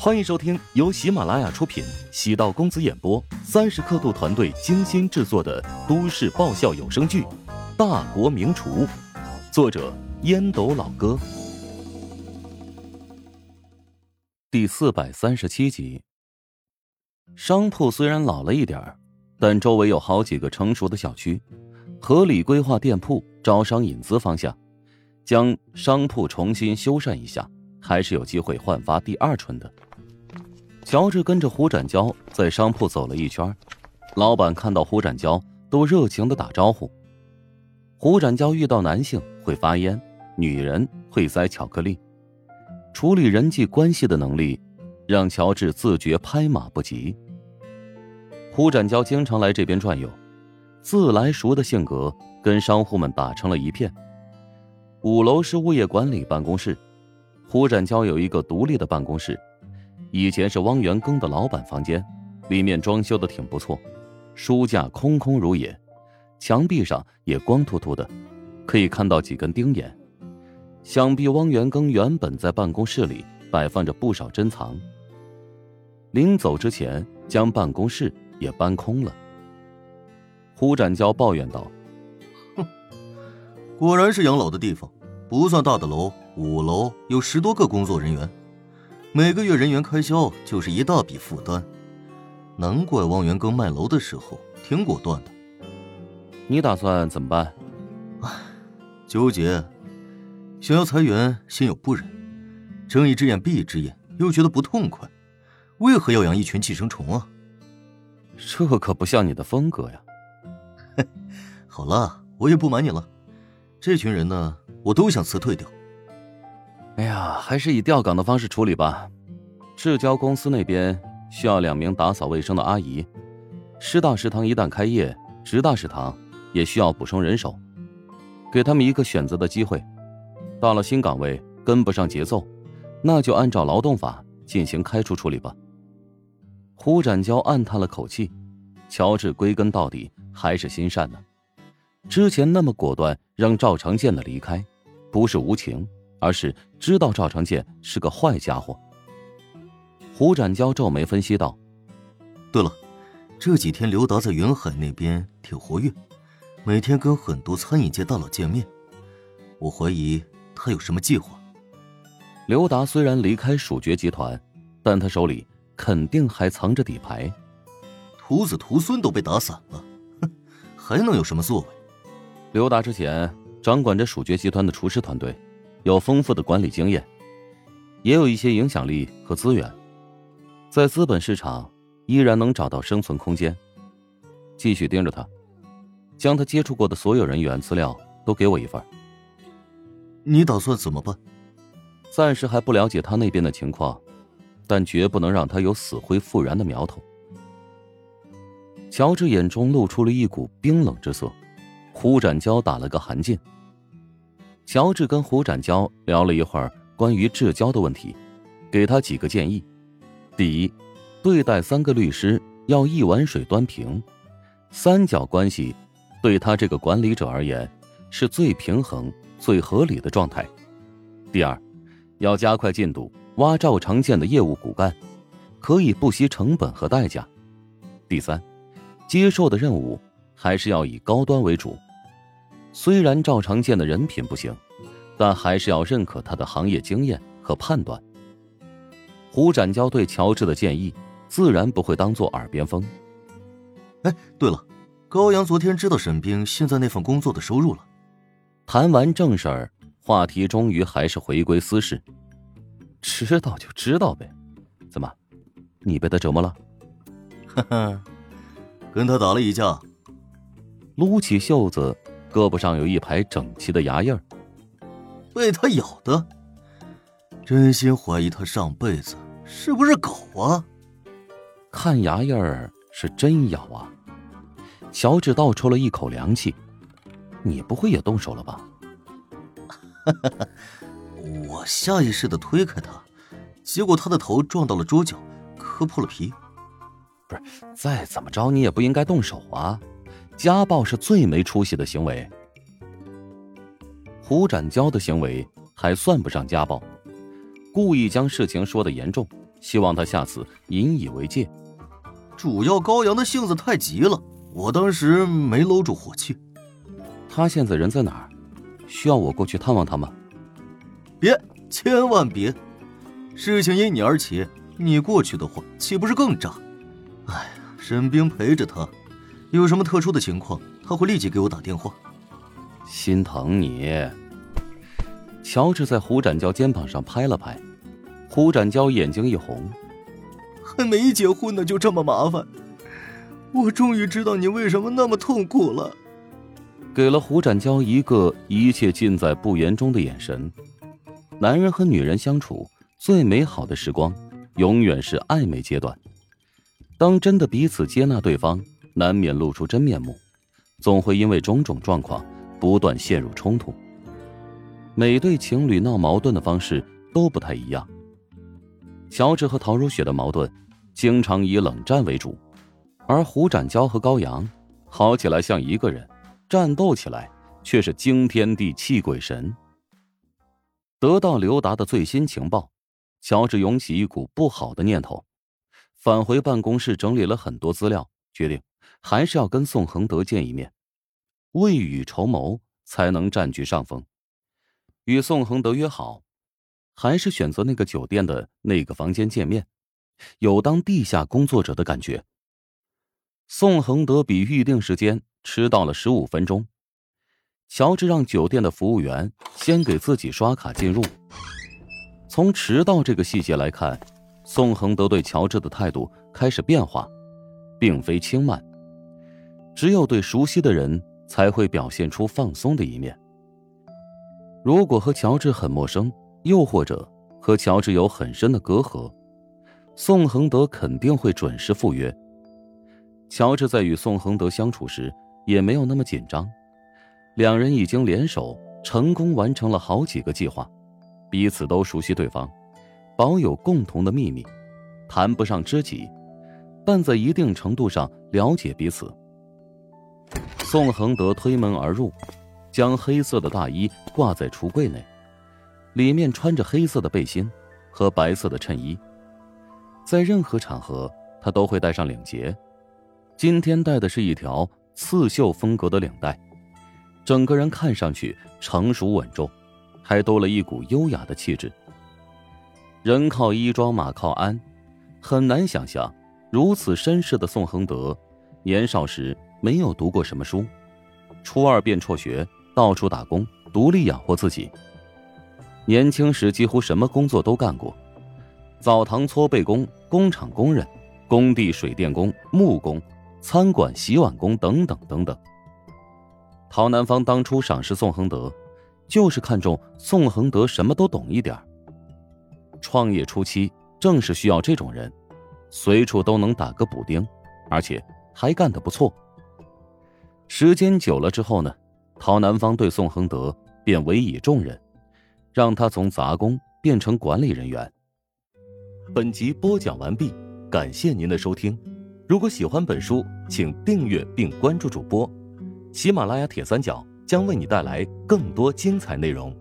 欢迎收听由喜马拉雅出品、喜道公子演播、三十刻度团队精心制作的都市爆笑有声剧《大国名厨》，作者烟斗老哥，第四百三十七集。商铺虽然老了一点但周围有好几个成熟的小区，合理规划店铺、招商引资方向，将商铺重新修缮一下，还是有机会焕发第二春的。乔治跟着胡展娇在商铺走了一圈，老板看到胡展娇都热情的打招呼。胡展娇遇到男性会发烟，女人会塞巧克力，处理人际关系的能力让乔治自觉拍马不及。胡展娇经常来这边转悠，自来熟的性格跟商户们打成了一片。五楼是物业管理办公室，胡展娇有一个独立的办公室。以前是汪元庚的老板房间，里面装修的挺不错，书架空空如也，墙壁上也光秃秃的，可以看到几根钉眼。想必汪元庚原本在办公室里摆放着不少珍藏。临走之前，将办公室也搬空了。胡展娇抱怨道：“哼，果然是养老的地方，不算大的楼，五楼有十多个工作人员。”每个月人员开销就是一大笔负担，难怪汪元庚卖楼的时候挺果断的。你打算怎么办？唉，纠结。想要裁员，心有不忍；睁一只眼闭一只眼，又觉得不痛快。为何要养一群寄生虫啊？这可不像你的风格呀。好了，我也不瞒你了，这群人呢，我都想辞退掉。哎呀，还是以调岗的方式处理吧。至交公司那边需要两名打扫卫生的阿姨，师大食堂一旦开业，职大食堂也需要补充人手，给他们一个选择的机会。到了新岗位跟不上节奏，那就按照劳动法进行开除处理吧。胡展娇暗叹了口气，乔治归根到底还是心善的，之前那么果断让赵长健的离开，不是无情。而是知道赵长健是个坏家伙。胡展娇皱眉分析道：“对了，这几天刘达在云海那边挺活跃，每天跟很多餐饮界大佬见面。我怀疑他有什么计划。刘达虽然离开蜀爵集团，但他手里肯定还藏着底牌。徒子徒孙都被打散了，哼，还能有什么作为？刘达之前掌管着蜀爵集团的厨师团队。”有丰富的管理经验，也有一些影响力和资源，在资本市场依然能找到生存空间。继续盯着他，将他接触过的所有人员资料都给我一份。你打算怎么办？暂时还不了解他那边的情况，但绝不能让他有死灰复燃的苗头。乔治眼中露出了一股冰冷之色，胡展娇打了个寒噤。乔治跟胡展娇聊了一会儿关于至交的问题，给他几个建议：第一，对待三个律师要一碗水端平，三角关系对他这个管理者而言是最平衡、最合理的状态；第二，要加快进度挖赵长健的业务骨干，可以不惜成本和代价；第三，接受的任务还是要以高端为主。虽然赵长健的人品不行，但还是要认可他的行业经验和判断。胡展娇对乔治的建议自然不会当做耳边风。哎，对了，高阳昨天知道沈冰现在那份工作的收入了。谈完正事儿，话题终于还是回归私事。知道就知道呗，怎么，你被他折磨了？哈哈，跟他打了一架，撸起袖子。胳膊上有一排整齐的牙印儿，被他咬的。真心怀疑他上辈子是不是狗啊？看牙印儿是真咬啊！乔治倒抽了一口凉气，你不会也动手了吧？我下意识的推开他，结果他的头撞到了桌角，磕破了皮。不是，再怎么着你也不应该动手啊！家暴是最没出息的行为。胡展娇的行为还算不上家暴，故意将事情说的严重，希望他下次引以为戒。主要高阳的性子太急了，我当时没搂住火气。他现在人在哪儿？需要我过去探望他吗？别，千万别！事情因你而起，你过去的话，岂不是更炸？哎呀，沈冰陪着他，有什么特殊的情况，他会立即给我打电话。心疼你。乔治在胡展娇肩膀上拍了拍，胡展娇眼睛一红。还没结婚呢，就这么麻烦，我终于知道你为什么那么痛苦了。给了胡展娇一个一切尽在不言中的眼神。男人和女人相处最美好的时光，永远是暧昧阶段。当真的彼此接纳对方，难免露出真面目，总会因为种种状况不断陷入冲突。每对情侣闹矛盾的方式都不太一样。乔治和陶如雪的矛盾，经常以冷战为主，而胡展娇和高阳，好起来像一个人。战斗起来却是惊天地泣鬼神。得到刘达的最新情报，乔治涌起一股不好的念头，返回办公室整理了很多资料，决定还是要跟宋恒德见一面，未雨绸缪才能占据上风。与宋恒德约好，还是选择那个酒店的那个房间见面，有当地下工作者的感觉。宋恒德比预定时间。迟到了十五分钟，乔治让酒店的服务员先给自己刷卡进入。从迟到这个细节来看，宋恒德对乔治的态度开始变化，并非轻慢。只有对熟悉的人才会表现出放松的一面。如果和乔治很陌生，又或者和乔治有很深的隔阂，宋恒德肯定会准时赴约。乔治在与宋恒德相处时。也没有那么紧张，两人已经联手成功完成了好几个计划，彼此都熟悉对方，保有共同的秘密，谈不上知己，但在一定程度上了解彼此。宋恒德推门而入，将黑色的大衣挂在橱柜内，里面穿着黑色的背心和白色的衬衣，在任何场合他都会戴上领结，今天戴的是一条。刺绣风格的领带，整个人看上去成熟稳重，还多了一股优雅的气质。人靠衣装，马靠鞍，很难想象如此绅士的宋恒德，年少时没有读过什么书，初二便辍学，到处打工，独立养活自己。年轻时几乎什么工作都干过，澡堂搓背工、工厂工人、工地水电工、木工。餐馆洗碗工等等等等。陶南方当初赏识宋恒德，就是看中宋恒德什么都懂一点创业初期正是需要这种人，随处都能打个补丁，而且还干得不错。时间久了之后呢，陶南方对宋恒德便委以重任，让他从杂工变成管理人员。本集播讲完毕，感谢您的收听。如果喜欢本书，请订阅并关注主播。喜马拉雅铁三角将为你带来更多精彩内容。